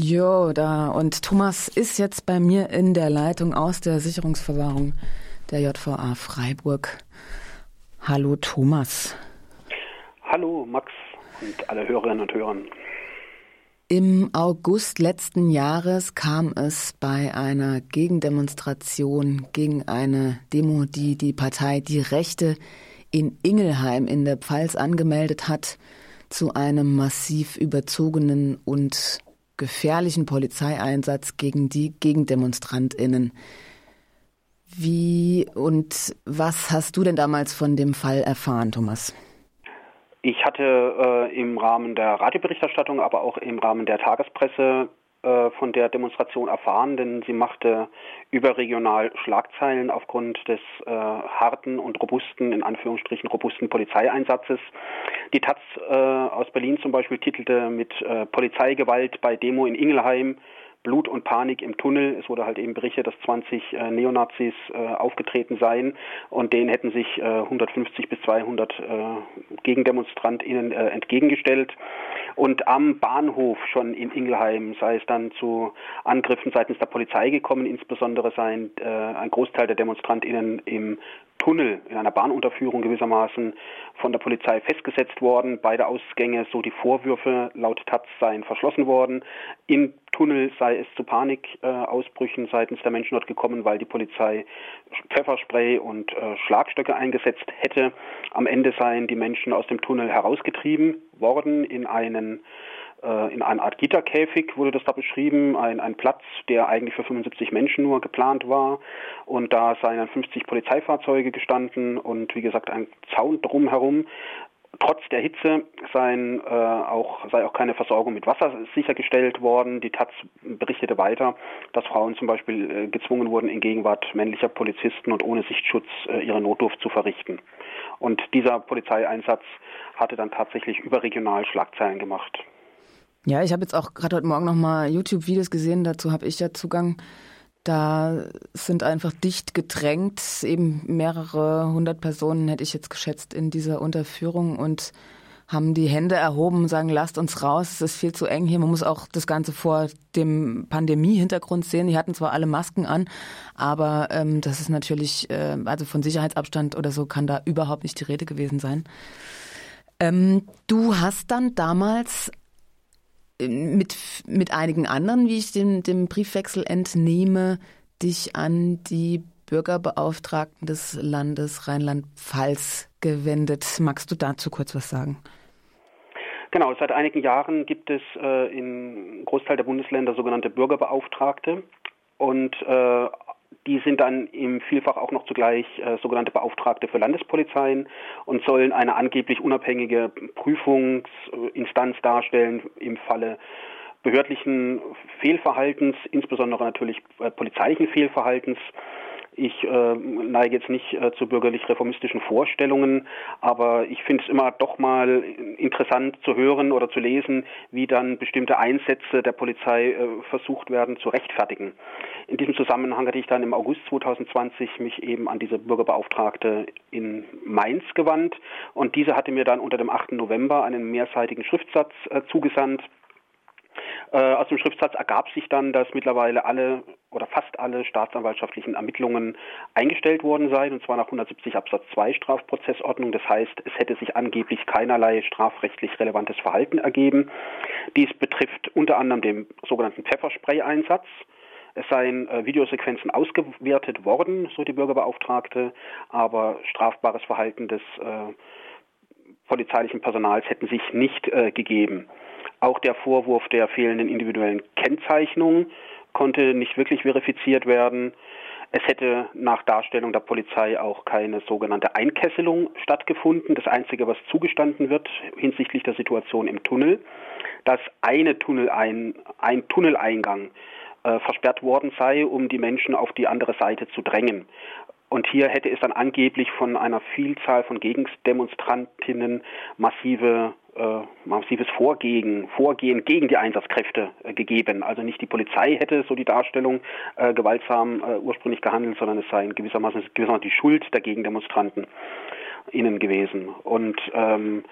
Jo, da. Und Thomas ist jetzt bei mir in der Leitung aus der Sicherungsverwahrung der JVA Freiburg. Hallo Thomas. Hallo Max und alle Hörerinnen und Hörer. Im August letzten Jahres kam es bei einer Gegendemonstration gegen eine Demo, die die Partei Die Rechte in Ingelheim in der Pfalz angemeldet hat, zu einem massiv überzogenen und gefährlichen Polizeieinsatz gegen die Gegendemonstrantinnen. Wie und was hast du denn damals von dem Fall erfahren, Thomas? Ich hatte äh, im Rahmen der Radioberichterstattung, aber auch im Rahmen der Tagespresse von der Demonstration erfahren, denn sie machte überregional Schlagzeilen aufgrund des äh, harten und robusten, in Anführungsstrichen robusten Polizeieinsatzes. Die Taz äh, aus Berlin zum Beispiel titelte mit äh, Polizeigewalt bei Demo in Ingelheim Blut und Panik im Tunnel. Es wurde halt eben berichtet, dass 20 äh, Neonazis äh, aufgetreten seien und denen hätten sich äh, 150 bis 200 äh, Gegendemonstrantinnen äh, entgegengestellt. Und am Bahnhof schon in Ingelheim sei es dann zu Angriffen seitens der Polizei gekommen. Insbesondere seien äh, ein Großteil der Demonstrantinnen im Tunnel in einer Bahnunterführung gewissermaßen von der Polizei festgesetzt worden. Beide Ausgänge, so die Vorwürfe laut Taz, seien verschlossen worden. Im Tunnel sei es zu Panikausbrüchen seitens der Menschen dort gekommen, weil die Polizei Pfefferspray und äh, Schlagstöcke eingesetzt hätte. Am Ende seien die Menschen aus dem Tunnel herausgetrieben worden in einen in einer Art Gitterkäfig wurde das da beschrieben, ein, ein Platz, der eigentlich für 75 Menschen nur geplant war. Und da seien dann 50 Polizeifahrzeuge gestanden und wie gesagt ein Zaun drumherum. Trotz der Hitze seien, äh, auch, sei auch keine Versorgung mit Wasser sichergestellt worden. Die Taz berichtete weiter, dass Frauen zum Beispiel äh, gezwungen wurden, in Gegenwart männlicher Polizisten und ohne Sichtschutz äh, ihre Notdurft zu verrichten. Und dieser Polizeieinsatz hatte dann tatsächlich überregional Schlagzeilen gemacht. Ja, ich habe jetzt auch gerade heute Morgen nochmal YouTube-Videos gesehen, dazu habe ich ja Zugang. Da sind einfach dicht gedrängt, eben mehrere hundert Personen, hätte ich jetzt geschätzt, in dieser Unterführung und haben die Hände erhoben und sagen, lasst uns raus, es ist viel zu eng hier. Man muss auch das Ganze vor dem Pandemie-Hintergrund sehen. Die hatten zwar alle Masken an, aber ähm, das ist natürlich, äh, also von Sicherheitsabstand oder so kann da überhaupt nicht die Rede gewesen sein. Ähm, du hast dann damals mit, mit einigen anderen, wie ich dem, dem Briefwechsel entnehme, dich an die Bürgerbeauftragten des Landes Rheinland-Pfalz gewendet. Magst du dazu kurz was sagen? Genau, seit einigen Jahren gibt es äh, im Großteil der Bundesländer sogenannte Bürgerbeauftragte. Und äh, die sind dann im Vielfach auch noch zugleich äh, sogenannte Beauftragte für Landespolizeien und sollen eine angeblich unabhängige Prüfungsinstanz darstellen im Falle behördlichen Fehlverhaltens, insbesondere natürlich äh, polizeilichen Fehlverhaltens. Ich äh, neige jetzt nicht äh, zu bürgerlich-reformistischen Vorstellungen, aber ich finde es immer doch mal interessant zu hören oder zu lesen, wie dann bestimmte Einsätze der Polizei äh, versucht werden zu rechtfertigen. In diesem Zusammenhang hatte ich dann im August 2020 mich eben an diese Bürgerbeauftragte in Mainz gewandt und diese hatte mir dann unter dem 8. November einen mehrseitigen Schriftsatz äh, zugesandt äh, aus dem Schriftsatz ergab sich dann, dass mittlerweile alle oder fast alle staatsanwaltschaftlichen Ermittlungen eingestellt worden seien, und zwar nach 170 Absatz 2 Strafprozessordnung. Das heißt, es hätte sich angeblich keinerlei strafrechtlich relevantes Verhalten ergeben. Dies betrifft unter anderem den sogenannten Pfefferspray-Einsatz. Es seien äh, Videosequenzen ausgewertet worden, so die Bürgerbeauftragte, aber strafbares Verhalten des äh, polizeilichen Personals hätten sich nicht äh, gegeben. Auch der Vorwurf der fehlenden individuellen Kennzeichnung konnte nicht wirklich verifiziert werden. Es hätte nach Darstellung der Polizei auch keine sogenannte Einkesselung stattgefunden. Das Einzige, was zugestanden wird hinsichtlich der Situation im Tunnel, dass eine Tunnelein, ein Tunneleingang äh, versperrt worden sei, um die Menschen auf die andere Seite zu drängen. Und hier hätte es dann angeblich von einer Vielzahl von Gegendemonstrantinnen massive massives Vorgehen, Vorgehen gegen die Einsatzkräfte äh, gegeben. Also nicht die Polizei hätte so die Darstellung äh, gewaltsam äh, ursprünglich gehandelt, sondern es sei gewissermaßen, gewissermaßen die Schuld der Gegendemonstranten innen gewesen. Und ähm,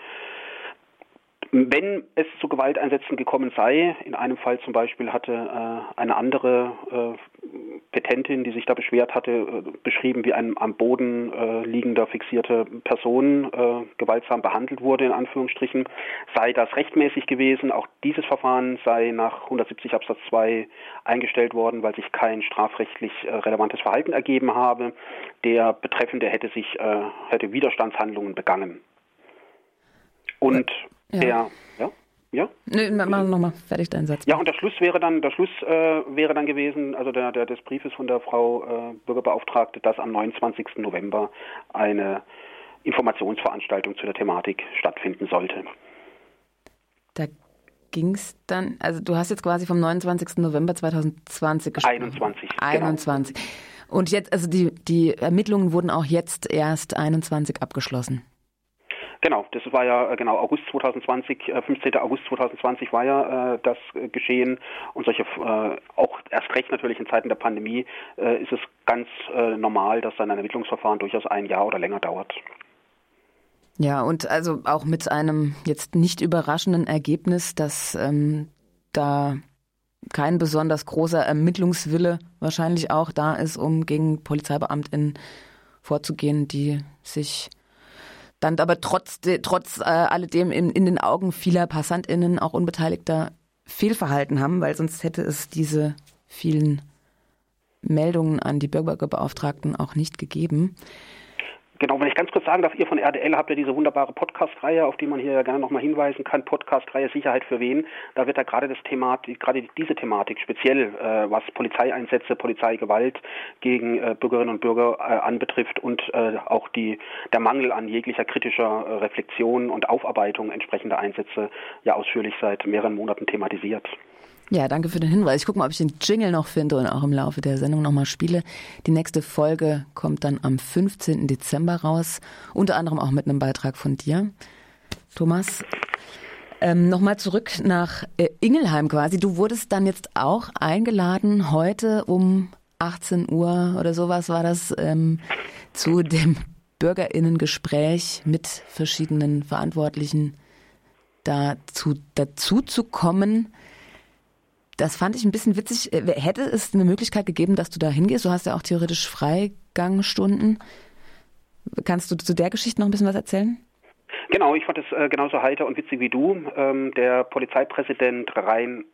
wenn es zu Gewalteinsätzen gekommen sei, in einem Fall zum Beispiel hatte äh, eine andere äh, Petentin, die sich da beschwert hatte, äh, beschrieben, wie ein am Boden äh, liegender fixierte Person äh, gewaltsam behandelt wurde, in Anführungsstrichen, sei das rechtmäßig gewesen. Auch dieses Verfahren sei nach 170 Absatz 2 eingestellt worden, weil sich kein strafrechtlich äh, relevantes Verhalten ergeben habe. Der Betreffende hätte sich hätte Widerstandshandlungen begangen. Und ja. der, ja? Ja? Nee, mach nochmal fertig deinen Satz. Ja, und der Schluss wäre dann, der Schluss äh, wäre dann gewesen, also der, der des Briefes von der Frau äh, Bürgerbeauftragte, dass am 29. November eine Informationsveranstaltung zu der Thematik stattfinden sollte. Da ging es dann, also du hast jetzt quasi vom 29. November 2020 gesprochen. 21. 21. Genau. Und jetzt, also die, die Ermittlungen wurden auch jetzt erst 21 abgeschlossen. Genau, das war ja äh, genau August 2020, 15. Äh, August 2020 war ja äh, das äh, geschehen und solche äh, auch erst recht natürlich in Zeiten der Pandemie äh, ist es ganz normal, dass dann ein Ermittlungsverfahren durchaus ein Jahr oder länger dauert. Ja, und also auch mit einem jetzt nicht überraschenden Ergebnis, dass ähm, da kein besonders großer Ermittlungswille wahrscheinlich auch da ist, um gegen PolizeibeamtInnen vorzugehen, die sich dann aber trotz, trotz äh, alledem in, in den Augen vieler PassantInnen, auch Unbeteiligter, Fehlverhalten haben, weil sonst hätte es diese vielen Meldungen an die Bürgerbeauftragten auch nicht gegeben. Genau, wenn ich ganz kurz sagen darf, ihr von RDL habt ja diese wunderbare Podcast-Reihe, auf die man hier ja gerne nochmal hinweisen kann, Podcast-Reihe Sicherheit für wen. Da wird da gerade das Thematik, gerade diese Thematik speziell, äh, was Polizeieinsätze, Polizeigewalt gegen äh, Bürgerinnen und Bürger äh, anbetrifft und äh, auch die, der Mangel an jeglicher kritischer äh, Reflexion und Aufarbeitung entsprechender Einsätze ja ausführlich seit mehreren Monaten thematisiert. Ja, danke für den Hinweis. Ich gucke mal, ob ich den Jingle noch finde und auch im Laufe der Sendung nochmal spiele. Die nächste Folge kommt dann am 15. Dezember raus, unter anderem auch mit einem Beitrag von dir, Thomas. Ähm, Nochmal zurück nach äh, Ingelheim quasi. Du wurdest dann jetzt auch eingeladen, heute um 18 Uhr oder sowas war das, ähm, zu dem Bürgerinnengespräch mit verschiedenen Verantwortlichen dazu, dazu zu kommen. Das fand ich ein bisschen witzig. Äh, hätte es eine Möglichkeit gegeben, dass du da hingehst? Du hast ja auch theoretisch Freigangstunden. Kannst du zu der Geschichte noch ein bisschen was erzählen? Genau, ich fand es äh, genauso heiter und witzig wie du. Ähm, der Polizeipräsident Rhein,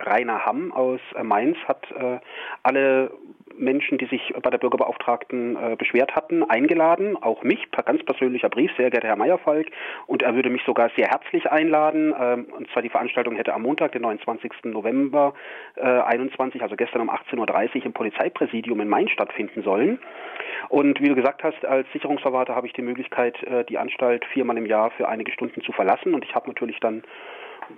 Rainer Hamm aus äh, Mainz hat äh, alle Menschen, die sich bei der Bürgerbeauftragten äh, beschwert hatten, eingeladen, auch mich, per ganz persönlicher Brief, sehr geehrter Herr Meyerfalk, und er würde mich sogar sehr herzlich einladen, ähm, und zwar die Veranstaltung hätte am Montag, den 29. November äh, 21, also gestern um 18.30 Uhr im Polizeipräsidium in Mainz stattfinden sollen. Und wie du gesagt hast, als Sicherungsverwalter habe ich die Möglichkeit, äh, die Anstalt viermal im Jahr für einige Stunden zu verlassen, und ich habe natürlich dann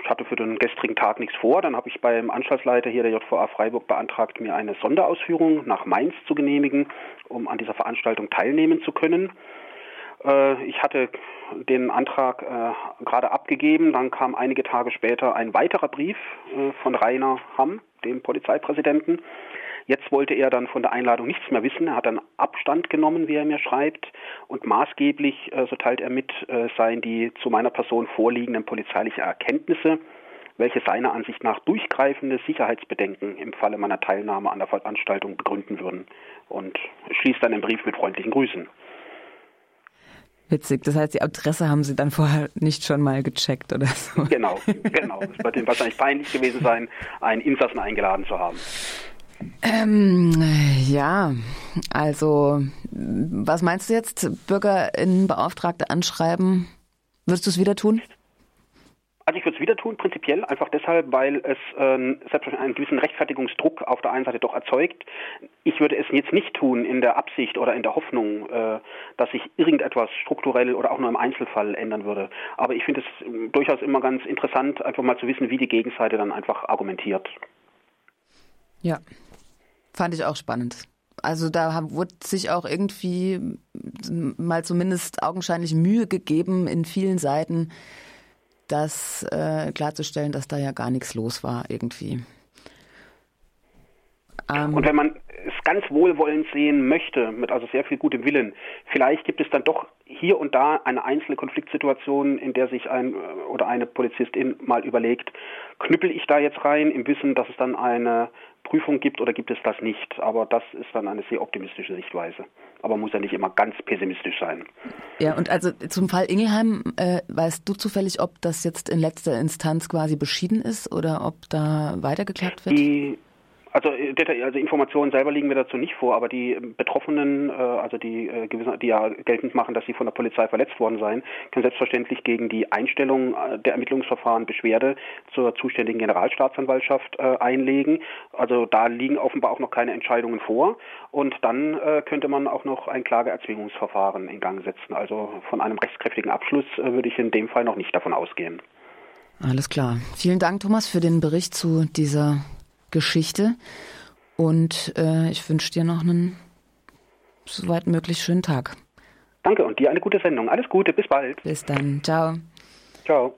hatte für den gestrigen Tag nichts vor. Dann habe ich beim Anstaltsleiter hier der JVA Freiburg beantragt, mir eine Sonderausführung nach Mainz zu genehmigen, um an dieser Veranstaltung teilnehmen zu können. Äh, ich hatte den Antrag äh, gerade abgegeben. Dann kam einige Tage später ein weiterer Brief äh, von Rainer Hamm, dem Polizeipräsidenten, Jetzt wollte er dann von der Einladung nichts mehr wissen. Er hat dann Abstand genommen, wie er mir schreibt. Und maßgeblich, äh, so teilt er mit, äh, seien die zu meiner Person vorliegenden polizeiliche Erkenntnisse, welche seiner Ansicht nach durchgreifende Sicherheitsbedenken im Falle meiner Teilnahme an der Veranstaltung begründen würden. Und schließt dann den Brief mit freundlichen Grüßen. Witzig, das heißt, die Adresse haben Sie dann vorher nicht schon mal gecheckt oder so? Genau, genau. Es wird Ihnen wahrscheinlich peinlich gewesen sein, einen Insassen eingeladen zu haben. Ähm, ja, also was meinst du jetzt? Bürgerinnenbeauftragte anschreiben? Würdest du es wieder tun? Also ich würde es wieder tun, prinzipiell, einfach deshalb, weil es äh, selbst einen gewissen Rechtfertigungsdruck auf der einen Seite doch erzeugt. Ich würde es jetzt nicht tun in der Absicht oder in der Hoffnung, äh, dass sich irgendetwas strukturell oder auch nur im Einzelfall ändern würde. Aber ich finde es äh, durchaus immer ganz interessant, einfach mal zu wissen, wie die Gegenseite dann einfach argumentiert. Ja, Fand ich auch spannend. Also da wurde sich auch irgendwie mal zumindest augenscheinlich Mühe gegeben, in vielen Seiten das äh, klarzustellen, dass da ja gar nichts los war irgendwie. Ähm, Und wenn man es ganz wohlwollend sehen möchte, mit also sehr viel gutem Willen, vielleicht gibt es dann doch hier und da eine einzelne Konfliktsituation, in der sich ein äh, oder eine Polizistin mal überlegt, knüppel ich da jetzt rein im Wissen, dass es dann eine Prüfung gibt oder gibt es das nicht. Aber das ist dann eine sehr optimistische Sichtweise. Aber muss ja nicht immer ganz pessimistisch sein. Ja, und also zum Fall Ingelheim, äh, weißt du zufällig, ob das jetzt in letzter Instanz quasi beschieden ist oder ob da weitergeklagt wird? Die also, äh, also Informationen selber liegen mir dazu nicht vor, aber die ähm, Betroffenen, äh, also die, äh, die ja geltend machen, dass sie von der Polizei verletzt worden seien, können selbstverständlich gegen die Einstellung der Ermittlungsverfahren Beschwerde zur zuständigen Generalstaatsanwaltschaft einlegen. Also da liegen offenbar auch noch keine Entscheidungen vor. Und dann könnte man auch noch ein Klageerzwingungsverfahren in Gang setzen. Also von einem rechtskräftigen Abschluss würde ich in dem Fall noch nicht davon ausgehen. Alles klar. Vielen Dank, Thomas, für den Bericht zu dieser Geschichte. Und äh, ich wünsche dir noch einen soweit möglich schönen Tag. Danke und dir eine gute Sendung. Alles Gute, bis bald. Bis dann. Ciao. Ciao.